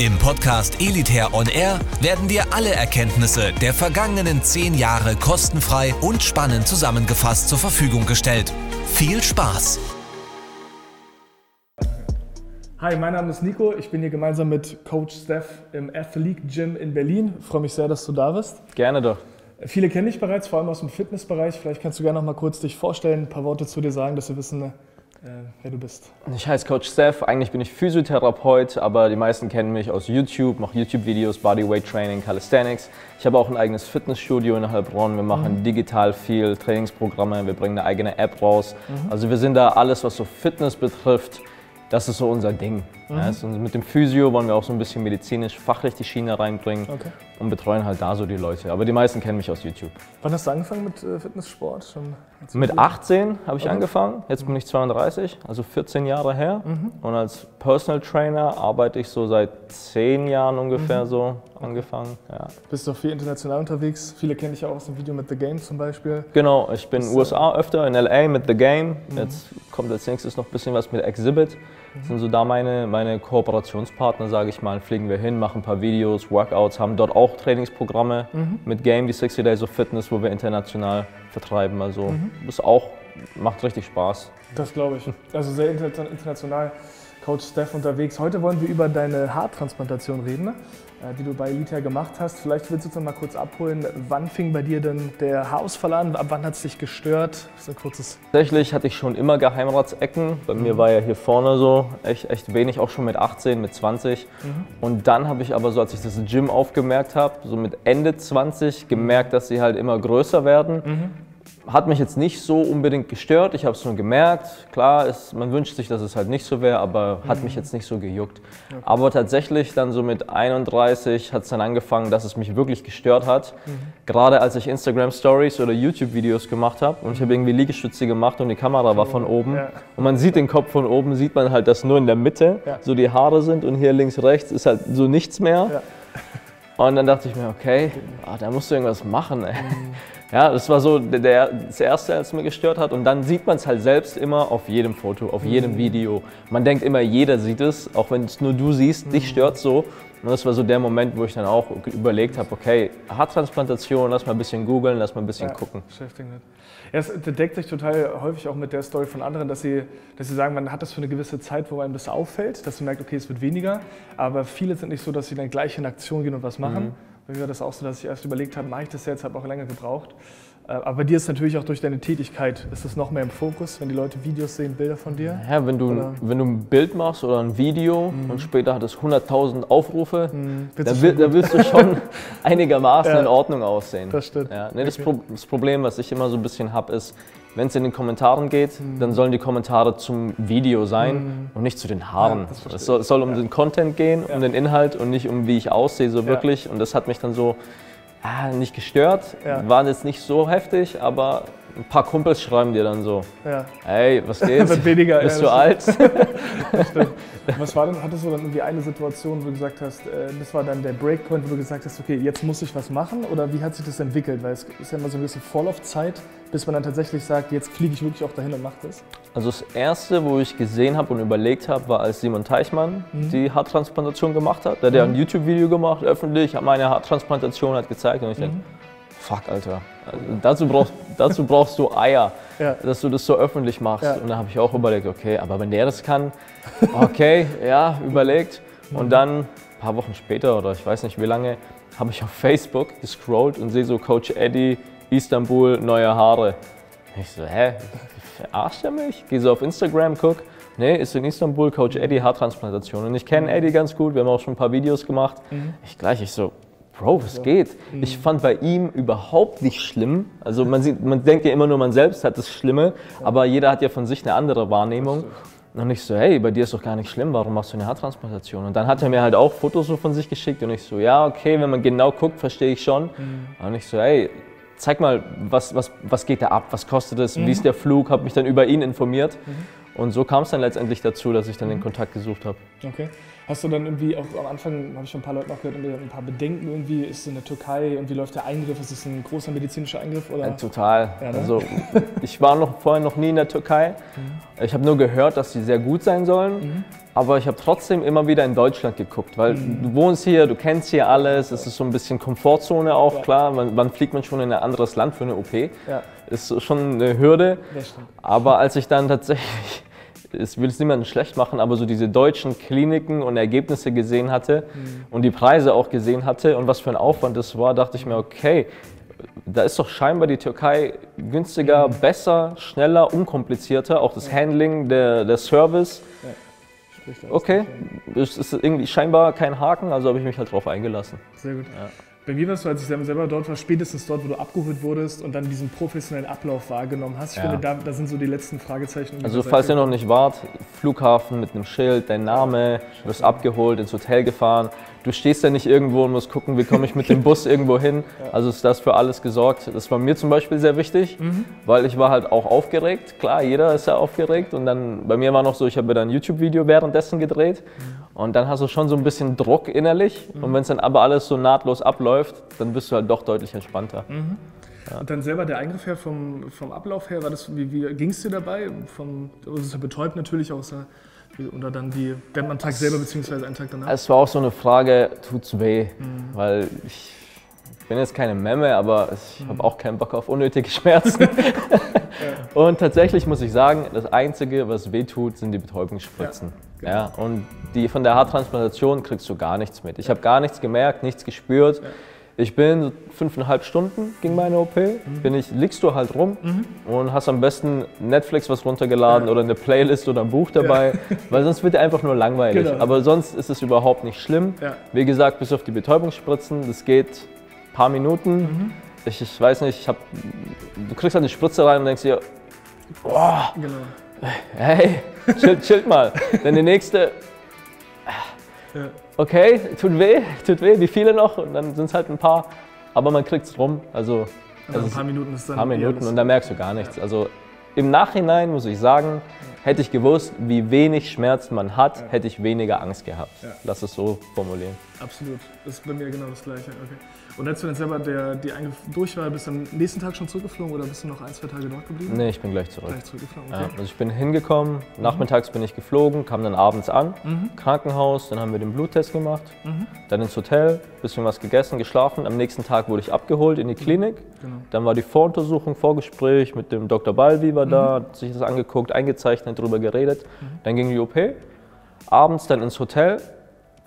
Im Podcast Elitair On Air werden dir alle Erkenntnisse der vergangenen zehn Jahre kostenfrei und spannend zusammengefasst zur Verfügung gestellt. Viel Spaß! Hi, mein Name ist Nico. Ich bin hier gemeinsam mit Coach Steph im Athlete Gym in Berlin. Ich freue mich sehr, dass du da bist. Gerne doch. Viele kennen dich bereits, vor allem aus dem Fitnessbereich. Vielleicht kannst du gerne noch mal kurz dich vorstellen, ein paar Worte zu dir sagen, dass wir wissen, wer du bist. Ich heiße Coach Steph. Eigentlich bin ich Physiotherapeut, aber die meisten kennen mich aus YouTube, mache YouTube-Videos, Bodyweight Training, Calisthenics. Ich habe auch ein eigenes Fitnessstudio in Heilbronn. Wir machen mhm. digital viel Trainingsprogramme. Wir bringen eine eigene App raus. Mhm. Also wir sind da alles, was so Fitness betrifft, das ist so unser Ding. Mhm. Ja, also mit dem Physio wollen wir auch so ein bisschen medizinisch, fachlich die Schiene reinbringen okay. und betreuen halt da so die Leute. Aber die meisten kennen mich aus YouTube. Wann hast du angefangen mit äh, Fitnesssport? Schon mit 18 habe ich okay. angefangen, jetzt bin ich 32, also 14 Jahre her. Mhm. Und als Personal Trainer arbeite ich so seit 10 Jahren ungefähr mhm. so angefangen. Ja. Bist du auch viel international unterwegs? Viele kenne ich auch aus dem Video mit The Game zum Beispiel. Genau, ich bin in den USA öfter, in LA mit The Game. Mhm. Jetzt kommt als nächstes noch ein bisschen was mit Exhibit. Das sind so da meine, meine Kooperationspartner, sage ich mal. Fliegen wir hin, machen ein paar Videos, Workouts, haben dort auch Trainingsprogramme mhm. mit Game, die 60 Days of Fitness, wo wir international vertreiben. Also mhm. das auch, macht richtig Spaß. Das glaube ich. Also sehr international. Coach Steph unterwegs. Heute wollen wir über deine Haartransplantation reden, äh, die du bei Elite gemacht hast. Vielleicht willst du uns noch mal kurz abholen. Wann fing bei dir denn der Haarausfall an? Ab wann hat es dich gestört? Das ist ein kurzes. Tatsächlich hatte ich schon immer Geheimratsecken. Bei mhm. mir war ja hier vorne so echt, echt wenig, auch schon mit 18, mit 20. Mhm. Und dann habe ich aber so, als ich das Gym aufgemerkt habe, so mit Ende 20 gemerkt, dass sie halt immer größer werden. Mhm hat mich jetzt nicht so unbedingt gestört. Ich habe es nur gemerkt. Klar, ist, man wünscht sich, dass es halt nicht so wäre, aber mhm. hat mich jetzt nicht so gejuckt. Okay. Aber tatsächlich dann so mit 31 hat es dann angefangen, dass es mich wirklich gestört hat. Mhm. Gerade als ich Instagram Stories oder YouTube Videos gemacht habe und ich habe irgendwie Liegestütze gemacht und die Kamera war von oben ja. und man sieht den Kopf von oben, sieht man halt, dass nur in der Mitte ja. so die Haare sind und hier links rechts ist halt so nichts mehr. Ja. Und dann dachte ich mir, okay, ah, da musst du irgendwas machen. Ey. Mhm. Ja, das war so der, das Erste, als mir gestört hat. Und dann sieht man es halt selbst immer auf jedem Foto, auf jedem mhm. Video. Man denkt immer, jeder sieht es, auch wenn es nur du siehst, mhm. dich stört so. Und das war so der Moment, wo ich dann auch überlegt habe, okay, Haartransplantation, lass mal ein bisschen googeln, lass mal ein bisschen ja, gucken. Ja, es deckt sich total häufig auch mit der Story von anderen, dass sie, dass sie sagen, man hat das für eine gewisse Zeit, wo einem das auffällt, dass man merkt, okay, es wird weniger. Aber viele sind nicht so, dass sie dann gleich in Aktion gehen und was machen. Mhm bei mir war das auch so, dass ich erst überlegt habe, mache ich das jetzt, habe auch länger gebraucht. Äh, aber bei dir ist natürlich auch durch deine Tätigkeit, ist das noch mehr im Fokus, wenn die Leute Videos sehen, Bilder von dir? Ja, wenn du, wenn du ein Bild machst oder ein Video mhm. und später hat es 100.000 Aufrufe, mhm. da, will, da, willst du schon einigermaßen ja. in Ordnung aussehen. Das stimmt. Ja, nee, das. Pro das, Problem, was ich immer so ein bisschen habe, ist, wenn es in den Kommentaren geht, mhm. dann sollen die Kommentare zum Video sein mhm. und nicht zu den Haaren. Ja, es soll, soll, um den Content gehen, um den Inhalt und nicht um wie ich aussehe, so wirklich. Und das hat mich dann so ah, nicht gestört, ja. waren jetzt nicht so heftig, aber ein paar Kumpels schreiben dir dann so, ja. hey, was geht? weniger, Bist ja, du alt? was war denn, hattest du dann irgendwie eine Situation, wo du gesagt hast, äh, das war dann der Breakpoint, wo du gesagt hast, okay, jetzt muss ich was machen? Oder wie hat sich das entwickelt? Weil es ist ja immer so eine gewisse Vorlaufzeit, bis man dann tatsächlich sagt, jetzt fliege ich wirklich auch dahin und mache das. Also das Erste, wo ich gesehen habe und überlegt habe, war, als Simon Teichmann mhm. die Haartransplantation gemacht hat. Der hat mhm. ein YouTube-Video gemacht, öffentlich, hat meine Haartransplantation hat gezeigt und ich mhm. denke, fuck, Alter, also dazu, brauchst, dazu brauchst du Eier, ja. dass du das so öffentlich machst. Ja. Und da habe ich auch überlegt, okay, aber wenn der das kann, okay, ja, überlegt. Und dann, ein paar Wochen später oder ich weiß nicht wie lange, habe ich auf Facebook gescrollt und sehe so Coach Eddie, Istanbul, neue Haare. Ich so, hä, verarscht er mich? Gehe so auf Instagram, guck, nee, ist in Istanbul Coach Eddie Haartransplantation. Und ich kenne. Eddie ganz gut, wir haben auch schon ein paar Videos gemacht. Mhm. Ich gleich, ich so, Bro, was geht? Mhm. Ich fand bei ihm überhaupt nicht schlimm. Also man, sieht, man denkt ja immer nur, man selbst hat das Schlimme, aber jeder hat ja von sich eine andere Wahrnehmung. Und ich so, hey, bei dir ist doch gar nicht schlimm, warum machst du eine Haartransplantation? Und dann hat er mir halt auch Fotos so von sich geschickt und ich so, ja, okay, wenn man genau guckt, verstehe ich schon. Mhm. Und ich so, hey, zeig mal, was, was, was geht da ab, was kostet es, wie ist der Flug, habe mich dann über ihn informiert. Und so kam es dann letztendlich dazu, dass ich dann den Kontakt gesucht habe. Okay. Hast du dann irgendwie auch am Anfang, habe ich schon ein paar Leute noch gehört, ein paar Bedenken irgendwie, ist es in der Türkei und wie läuft der Eingriff? Ist es ein großer medizinischer Eingriff? Oder? Ja, total. Ja, ne? Also ich war noch vorher noch nie in der Türkei. Ich habe nur gehört, dass sie sehr gut sein sollen. Aber ich habe trotzdem immer wieder in Deutschland geguckt, weil du wohnst hier, du kennst hier alles. Es ist so ein bisschen Komfortzone auch, Ja. klar. Wann, wann fliegt man schon in ein anderes Land für eine OP? Ja, Ist schon eine Hürde. Aber als ich dann tatsächlich, ich will es niemandem schlecht machen, aber so diese deutschen Kliniken und Ergebnisse gesehen hatte und die Preise auch gesehen hatte und was für ein Aufwand das war, dachte ich mir, okay, da ist doch scheinbar die Türkei günstiger, besser, schneller, unkomplizierter, auch das Handling, der, der Service. Alles Okay, es ist irgendwie scheinbar kein Haken, also habe ich mich halt drauf eingelassen. Sehr gut. Bei mir war es so, als ich selber dort war, spätestens dort, wo du abgeholt wurdest und dann diesen professionellen Ablauf wahrgenommen hast. Ich Ja. finde, da, da sind so die letzten Fragezeichen. Also falls ihr noch nicht wart, Flughafen mit einem Schild, dein Name, du wirst abgeholt, ins Hotel gefahren. Du stehst ja nicht irgendwo und musst gucken, wie komme ich mit dem Bus irgendwo hin. Also ist das für alles gesorgt. Das war mir zum Beispiel sehr wichtig, weil ich war halt auch aufgeregt. Klar, jeder ist ja aufgeregt. Und dann bei mir war noch so, ich habe dann ein YouTube-Video währenddessen gedreht. Und dann hast du schon so ein bisschen Druck innerlich. Und wenn es dann aber alles so nahtlos abläuft, dann bist du halt doch deutlich entspannter. Und dann selber der Eingriff her vom, vom Ablauf her, war das, wie, wie ging es dir dabei? Vom, also es ist ja betäubt natürlich auch. wie- Oder dann die, der am Tag selber beziehungsweise einen Tag danach? Es war auch so eine Frage, tut's weh? Weil ich bin jetzt keine Memme, aber ich habe auch keinen Bock auf unnötige Schmerzen. und tatsächlich muss ich sagen, das Einzige, was weh tut, sind die Betäubungsspritzen. Ja, Ja, und die von der Haartransplantation kriegst du gar nichts mit. Ich habe gar nichts gemerkt, nichts gespürt. Ich bin fünfeinhalb Stunden ging meine OP, Mhm. bin ich, liegst du halt rum und hast am besten Netflix was runtergeladen oder eine Playlist oder ein Buch dabei, weil sonst wird dir einfach nur langweilig. Genau. Aber sonst ist es überhaupt nicht schlimm. Ja. Wie gesagt, bis auf die Betäubungsspritzen, das geht ein paar Minuten. Mhm. Ich, ich weiß nicht, ich hab, du kriegst halt eine Spritze rein und denkst dir, boah, Genau. hey, chill, chill mal. Dann die nächste, Ja. okay, tut weh, tut weh, wie viele noch? Und dann sind es halt ein paar, aber man kriegt es rum. Also, Also ein paar Minuten ist dann. ein paar Minuten und dann merkst du gar nichts. Also im Nachhinein muss ich sagen, hätte ich gewusst, wie wenig Schmerz man hat, hätte ich weniger Angst gehabt. Ja. Lass es so formulieren. Absolut. Das ist bei mir genau das Gleiche. Okay. Und als du dann selber der, die Eingriff durch war, bist du am nächsten Tag schon zurückgeflogen oder bist du noch ein, zwei Tage dort geblieben? Nee, ich bin gleich zurück. Gleich zurückgeflogen, Ja, okay. also ich bin hingekommen, nachmittags bin ich geflogen, kam dann abends an, Mhm. Krankenhaus, dann haben wir den Bluttest gemacht, dann ins Hotel, bisschen was gegessen, geschlafen. Am nächsten Tag wurde ich abgeholt in die Klinik. Genau. Dann war die Voruntersuchung, Vorgespräch mit dem Dr. Balvi war Mhm. da, hat sich das angeguckt, eingezeichnet, darüber geredet. Dann ging die OP. Abends dann ins Hotel,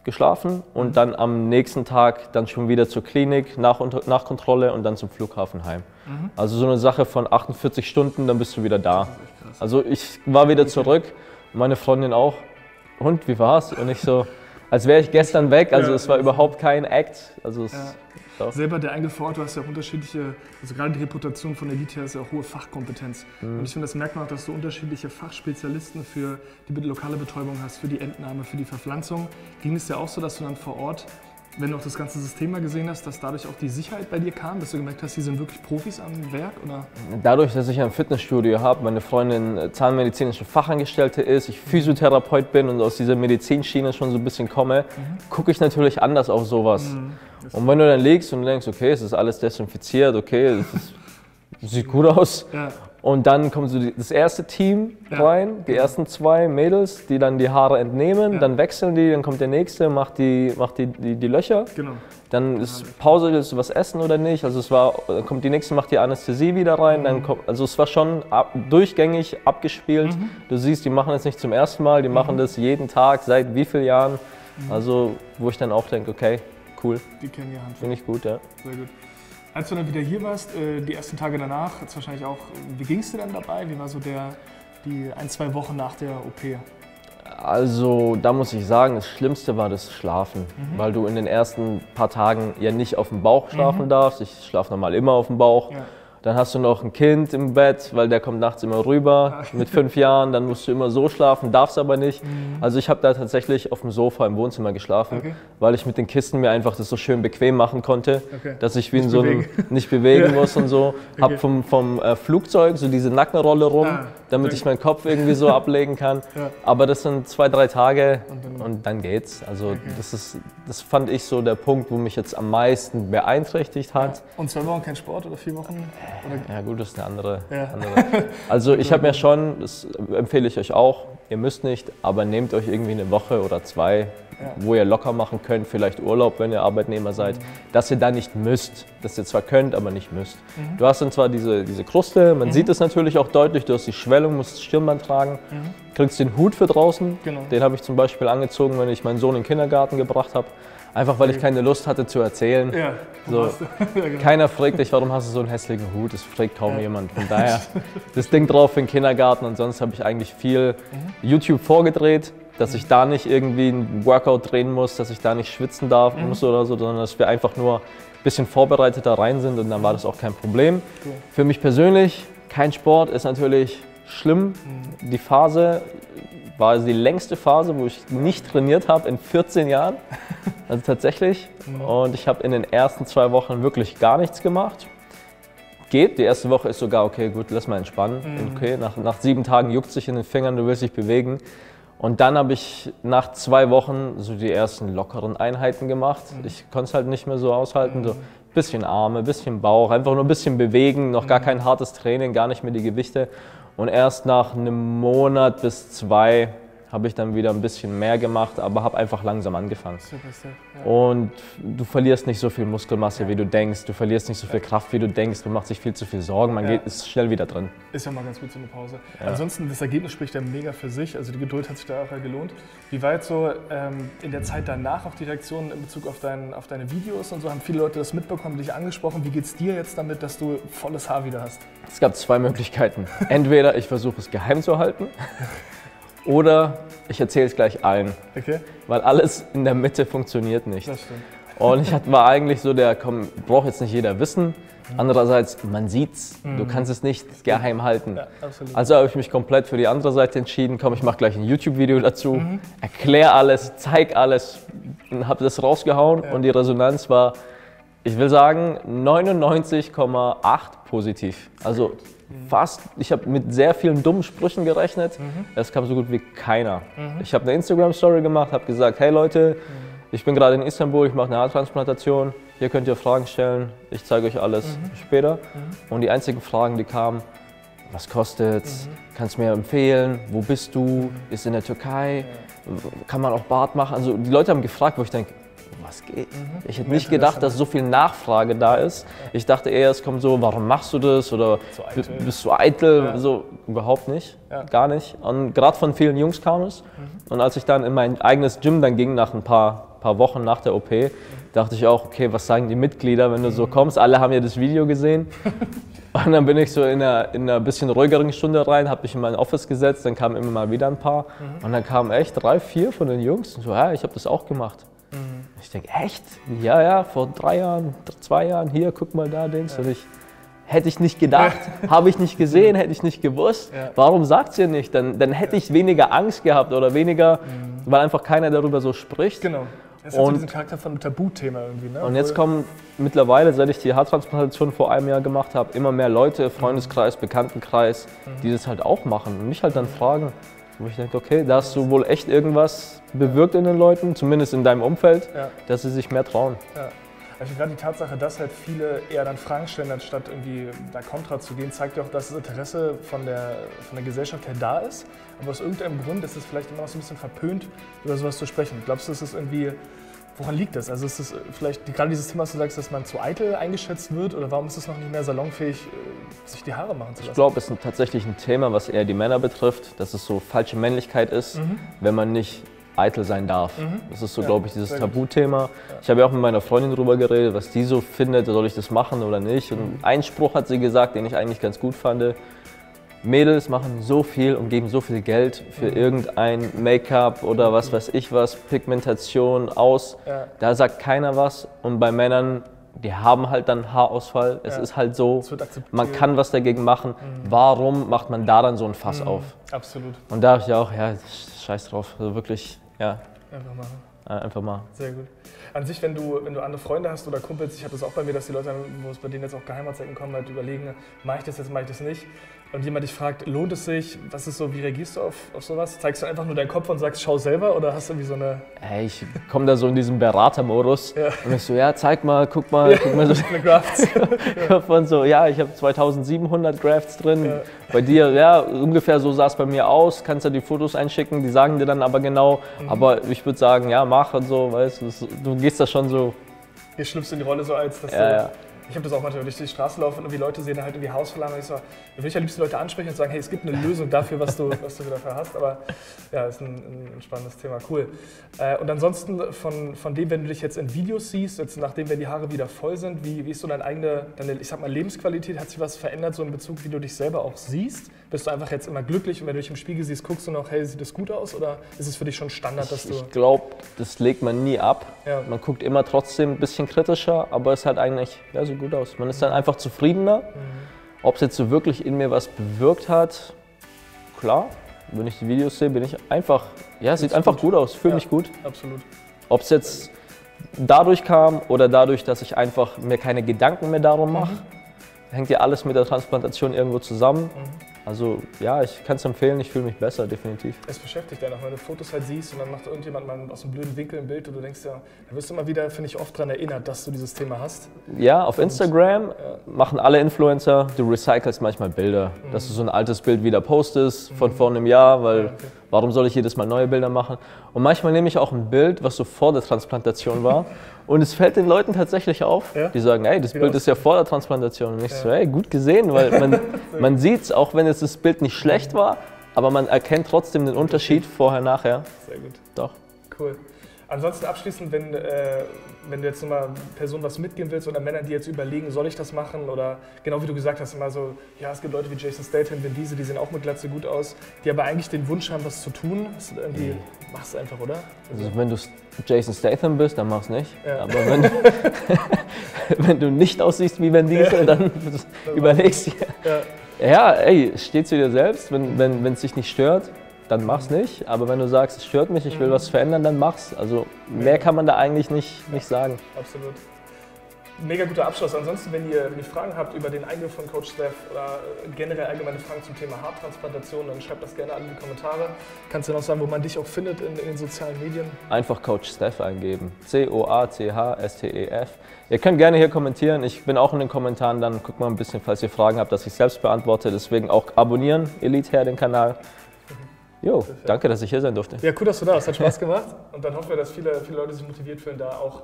geschlafen und Mhm. dann am nächsten Tag dann schon wieder zur Klinik, nach, nach Kontrolle und dann zum Flughafen heim. Mhm. Also so eine Sache von 48 Stunden, dann bist du wieder da. Also ich war wieder zurück, meine Freundin auch. Und wie war's? Und ich so, als wäre ich gestern weg. Also Ja. es war überhaupt kein Act. Also es, Ja. Doch. Selber der Ort, du hast ja unterschiedliche, also gerade die Reputation von Elite her ist ja auch hohe Fachkompetenz. Mhm. Und ich finde, das merkt man auch, dass du unterschiedliche Fachspezialisten für die lokale Betäubung hast, für die Entnahme, für die Verpflanzung. Ging es ja auch so, dass du dann vor Ort, wenn du auch das ganze System mal gesehen hast, dass dadurch auch die Sicherheit bei dir kam, dass du gemerkt hast, die sind wirklich Profis am Werk? Oder? Dadurch, dass ich ein Fitnessstudio habe, meine Freundin äh, zahnmedizinische Fachangestellte ist, ich Physiotherapeut bin und aus dieser Medizinschiene schon so ein bisschen komme, gucke ich natürlich anders auf sowas. Und wenn du dann liegst und denkst, okay, es ist alles desinfiziert, okay, es ist, sieht gut aus. Ja, Und dann kommt so das erste Team Ja. rein, die ersten zwei Mädels, die dann die Haare entnehmen, Ja. dann wechseln die, dann kommt der nächste, macht die, macht die, die, die Löcher. genau. Dann ist Pause, willst du was essen oder nicht? Also es war, dann kommt die nächste, macht die Anästhesie wieder rein. Dann kommt, also es war schon ab, durchgängig abgespielt. Du siehst, die machen das nicht zum ersten Mal, die machen das jeden Tag, seit wie vielen Jahren. Also wo ich dann auch denke, okay, cool, Die kennen die Hand. finde ich gut, ja. Sehr gut. Als du dann wieder hier warst, äh, die ersten Tage danach, jetzt wahrscheinlich auch, äh, wie ging es dir dann dabei? Wie war so der, die ein, zwei Wochen nach der OP? Also da muss ich sagen, das Schlimmste war das Schlafen, Mhm. weil du in den ersten paar Tagen ja nicht auf dem Bauch schlafen darfst. Ich schlafe normal immer auf dem Bauch. Ja. Dann hast du noch ein Kind im Bett, weil der kommt nachts immer rüber mit fünf Jahren. Dann musst du immer so schlafen, darfst aber nicht. Also ich habe da tatsächlich auf dem Sofa im Wohnzimmer geschlafen, Mhm. Okay. weil ich mit den Kisten mir einfach das so schön bequem machen konnte, Okay. dass ich wie in Nicht so einem bewegen. nicht bewegen Ja. muss und so. Hab Okay. vom, vom äh, Flugzeug so diese Nackenrolle rum, Ah, damit okay. ich meinen Kopf irgendwie so ablegen kann. Ja. Aber das sind zwei, drei Tage Und und dann- geht's. Also das, ist, das fand ich so der Punkt, wo mich jetzt am meisten beeinträchtigt hat. Und zwei Wochen kein Sport oder vier Wochen? Oder? Ja gut, das ist eine andere. Ja. andere. Also ich habe mir schon, das empfehle ich euch auch, ihr müsst nicht, aber nehmt euch irgendwie eine Woche oder zwei, wo ihr locker machen könnt, vielleicht Urlaub, wenn ihr Arbeitnehmer seid, dass ihr da nicht müsst, dass ihr zwar könnt, aber nicht müsst. Du hast dann zwar diese, diese Kruste, man sieht es natürlich auch deutlich, du hast die Schwellung, musst Stirnband tragen, kriegst den Hut für draußen, Genau. den habe ich zum Beispiel angezogen, wenn ich meinen Sohn in den Kindergarten gebracht habe, einfach weil ich keine Lust hatte zu erzählen. Ja. So. ja, genau. Keiner fragt dich, warum hast du so einen hässlichen Hut? Das fragt kaum jemand. Von daher, das Ding drauf für den Kindergarten und sonst habe ich eigentlich viel YouTube vorgedreht, dass ich da nicht irgendwie ein Workout drehen muss, dass ich da nicht schwitzen darf muss oder so, sondern dass wir einfach nur ein bisschen vorbereiteter rein sind und dann war das auch kein Problem. Für mich persönlich, kein Sport ist natürlich schlimm. Die Phase war die längste Phase, wo ich nicht trainiert habe in 14 Jahren. Also tatsächlich. Und ich habe in den ersten zwei Wochen wirklich gar nichts gemacht. Geht. Die erste Woche ist sogar, okay, gut, lass mal entspannen. Okay, nach, nach sieben Tagen juckt sich in den Fingern, du willst dich bewegen. Und dann habe ich nach zwei Wochen so die ersten lockeren Einheiten gemacht. Ich konnte es halt nicht mehr so aushalten. So bisschen Arme, bisschen Bauch, einfach nur ein bisschen bewegen, noch gar kein hartes Training, gar nicht mehr die Gewichte. Und erst nach einem Monat bis zwei habe ich dann wieder ein bisschen mehr gemacht, aber habe einfach langsam angefangen. Super, super. Ja. Und du verlierst nicht so viel Muskelmasse, wie du denkst. Du verlierst nicht so viel Kraft, wie du denkst. Man macht sich viel zu viel Sorgen. Man Ja. geht, ist schnell wieder drin. Ist ja mal ganz gut so eine Pause. Ansonsten, das Ergebnis spricht ja mega für sich. Also die Geduld hat sich da auch ja gelohnt. Wie war jetzt so ähm, in der Zeit danach auch die Reaktionen in Bezug auf, dein, auf deine Videos und so? Haben viele Leute das mitbekommen, dich angesprochen? Wie geht's dir jetzt damit, dass du volles Haar wieder hast? Es gab zwei Möglichkeiten. Entweder ich versuche es geheim zu halten oder ich erzähle es gleich allen. Okay? Weil alles in der Mitte funktioniert nicht. Das stimmt. Und ich war eigentlich so der, komm, braucht jetzt nicht jeder wissen. Andererseits, man sieht's, du kannst es nicht geheim halten. Ja. Also habe ich mich komplett für die andere Seite entschieden. Komm, ich mache gleich ein YouTube-Video dazu, Mhm. erkläre alles, zeig alles und habe das rausgehauen. Und die Resonanz war, ich will sagen, 99,8 positiv. Also fast, ich habe mit sehr vielen dummen Sprüchen gerechnet. Es kam so gut wie keiner. Ich habe eine Instagram-Story gemacht, habe gesagt, hey Leute, ich bin gerade in Istanbul, ich mache eine Haartransplantation. Hier könnt ihr Fragen stellen. Ich zeige euch alles später. Und die einzigen Fragen, die kamen, was kostet's? Kannst du mir empfehlen? Wo bist du? Ist in der Türkei? Kann man auch Bart machen? Also die Leute haben gefragt, wo ich denke, was geht? Ich hätte nicht gedacht, dass so viel Nachfrage da ist. Ich dachte eher, es kommt so, warum machst du das? Oder bist du eitel? Ja. So überhaupt nicht, Ja. gar nicht. Und gerade von vielen Jungs kam es. Und als ich dann in mein eigenes Gym dann ging, nach ein paar, paar Wochen nach der OP, dachte ich auch, okay, was sagen die Mitglieder, wenn du so kommst? Alle haben ja das Video gesehen. Und dann bin ich so in einer, in einer bisschen ruhigeren Stunde rein, habe mich in mein Office gesetzt, dann kamen immer mal wieder ein paar. Und dann kamen echt drei, vier von den Jungs und so, ja, ich habe das auch gemacht. Ich denke, echt? Ja, ja, vor drei Jahren, zwei Jahren, hier, guck mal da, Dings. Und ich, hätte ich nicht gedacht, habe ich nicht gesehen, hätte ich nicht gewusst. Ja. Warum sagt ihr nicht? Dann, dann hätte ich weniger Angst gehabt oder weniger, weil einfach keiner darüber so spricht. Genau. Das hat so diesen Charakter von einem Tabuthema irgendwie. Ne? Und jetzt kommen mittlerweile, seit ich die Haartransplantation vor einem Jahr gemacht habe, immer mehr Leute, Freundeskreis, Bekanntenkreis, die das halt auch machen und mich halt dann fragen, wo ich denke, okay, da hast du wohl echt irgendwas bewirkt in den Leuten, zumindest in deinem Umfeld, Ja. dass sie sich mehr trauen. Ja. Also gerade die Tatsache, dass halt viele eher dann Fragen stellen, anstatt irgendwie da kontra zu gehen, zeigt ja auch, dass das Interesse von der, von der Gesellschaft her da ist. Aber aus irgendeinem Grund ist es vielleicht immer noch so ein bisschen verpönt, über sowas zu sprechen. Glaubst du, es ist irgendwie, woran liegt das? Also ist es vielleicht gerade dieses Thema, was du sagst, dass man zu eitel eingeschätzt wird oder warum ist es noch nicht mehr salonfähig, äh, sich die Haare machen zu Ich lassen? glaube, es ist tatsächlich ein Thema, was eher die Männer betrifft, dass es so falsche Männlichkeit ist, wenn man nicht eitel sein darf. Das ist so, Ja, glaube ich, dieses. Tabuthema. Ich habe ja auch mit meiner Freundin darüber geredet, was die so findet, soll ich das machen oder nicht. Und ein Spruch hat sie gesagt, den ich eigentlich ganz gut fand. Mädels machen so viel und geben so viel Geld für irgendein Make-up oder was weiß ich was, Pigmentation aus. Ja. Da sagt keiner was. Und bei Männern die haben halt dann Haarausfall. Es Ja. ist halt so, man kann was dagegen machen. Warum macht man da dann so ein Fass auf? Absolut. Und da dachte ich auch, ja, scheiß drauf. Also wirklich, ja, Einfach machen. einfach mal. Sehr gut. An sich, wenn du, wenn du andere Freunde hast oder Kumpels, ich habe das auch bei mir, dass die Leute, wo es bei denen jetzt auch Geheimratsecken kommen, halt überlegen, mache ich das jetzt, mache ich das nicht. Und jemand dich fragt, lohnt es sich? Was ist so, wie reagierst du auf, auf sowas? Zeigst du einfach nur deinen Kopf und sagst, schau selber oder hast du irgendwie so eine Ey, ich komme da so in diesen Beratermodus Ja. und ich so, ja, zeig mal, guck mal, guck mal so eine Grafts? von so, ja, ich habe 2700 Grafts drin. Ja. Bei dir, ja, ungefähr so sah es bei mir aus. Kannst ja die Fotos einschicken, die sagen dir dann aber genau. Mhm. Aber ich würde sagen, ja, mach und so, weißt du, du gehst da schon so, Ihr schlüpfst in die Rolle so als, dass Ja, du, ja. Ich habe das auch manchmal, wenn ich durch die Straße laufe und irgendwie Leute sehen, halt irgendwie Hausverlangen. Ich so, will ich am liebsten Leute ansprechen und sagen, hey, es gibt eine Lösung dafür, was du, was du dafür hast. Aber ja, ist ein, ein spannendes Thema, cool. Äh, und ansonsten von, von dem, wenn du dich jetzt in Videos siehst, jetzt nachdem, wenn die Haare wieder voll sind, wie, wie ist so deine eigene, deine, ich sag mal, Lebensqualität? Hat sich was verändert, so in Bezug, wie du dich selber auch siehst? Bist du einfach jetzt immer glücklich und wenn du dich im Spiegel siehst, guckst du noch, hey, sieht das gut aus? Oder ist es für dich schon Standard, dass du. ich glaube, das legt man nie ab. Ja. Man guckt immer trotzdem ein bisschen kritischer, aber es hat eigentlich, ja, sieht gut aus. Man ist dann einfach zufriedener. Mhm. Ob es jetzt so wirklich in mir was bewirkt hat, klar. Wenn ich die Videos sehe, bin ich einfach, ja, sieht einfach gut. gut aus, fühle Ja. mich gut. Absolut. Ob es jetzt dadurch kam oder dadurch, dass ich einfach mir keine Gedanken mehr darum mache, hängt ja alles mit der Transplantation irgendwo zusammen. Also ja, ich kann es empfehlen, ich fühle mich besser, definitiv. Es beschäftigt einen auch, wenn du Fotos halt siehst und dann macht irgendjemand mal aus einem blöden Winkel ein Bild und du denkst ja, da wirst du immer wieder, finde ich, oft daran erinnert, dass du dieses Thema hast. Ja, auf Instagram machen alle Influencer, du recycelst manchmal Bilder, dass du so ein altes Bild wieder postest von vor einem Jahr, weil Ja, okay. warum soll ich jedes Mal neue Bilder machen? Und manchmal nehme ich auch ein Bild, was so vor der Transplantation war und es fällt den Leuten tatsächlich auf. Ja? Die sagen, hey, das Wieder Bild ist ja vor der Transplantation. Und ich so, hey, gut gesehen, weil man, man sieht es, auch wenn jetzt das Bild nicht schlecht war, aber man erkennt trotzdem den Unterschied vorher, nachher. Sehr gut. Doch. Cool. Ansonsten abschließend, wenn, äh, wenn du jetzt nochmal Personen was mitgeben willst oder Männer, die jetzt überlegen, soll ich das machen oder genau wie du gesagt hast, immer so, ja, es gibt Leute wie Jason Statham, Vin Diesel, die sehen auch mit Glatze gut aus, die aber eigentlich den Wunsch haben, was zu tun. Irgendwie, machst du einfach, oder? Also wenn du Jason Statham bist, dann mach's nicht. Ja. Aber wenn du, wenn du nicht aussiehst wie Vin Diesel, dann überlegst du. Ja. Ja, ey, steh zu dir selbst. Wenn es wenn, dich nicht stört, dann mach's nicht. Aber wenn du sagst, es stört mich, ich will was verändern, dann mach's. Also mehr kann man da eigentlich nicht, nicht sagen. Absolut. Mega guter Abschluss. Ansonsten, wenn ihr, ihr Fragen habt über den Eingriff von Coach Steph oder generell allgemeine Fragen zum Thema Haartransplantation, dann schreibt das gerne alle in die Kommentare. Kannst du noch sagen, wo man dich auch findet in, in den sozialen Medien? Einfach Coach Steph eingeben. C-O-A-C-H-S-T-E-F. Ihr könnt gerne hier kommentieren. Ich bin auch in den Kommentaren. Dann guckt mal ein bisschen, falls ihr Fragen habt, dass ich selbst beantworte. Deswegen auch abonnieren, Elite her den Kanal. Jo, danke, dass ich hier sein durfte. Ja, cool, dass du da warst. Hat Spaß gemacht. Und dann hoffen wir, dass viele, viele Leute sich motiviert fühlen, da auch äh,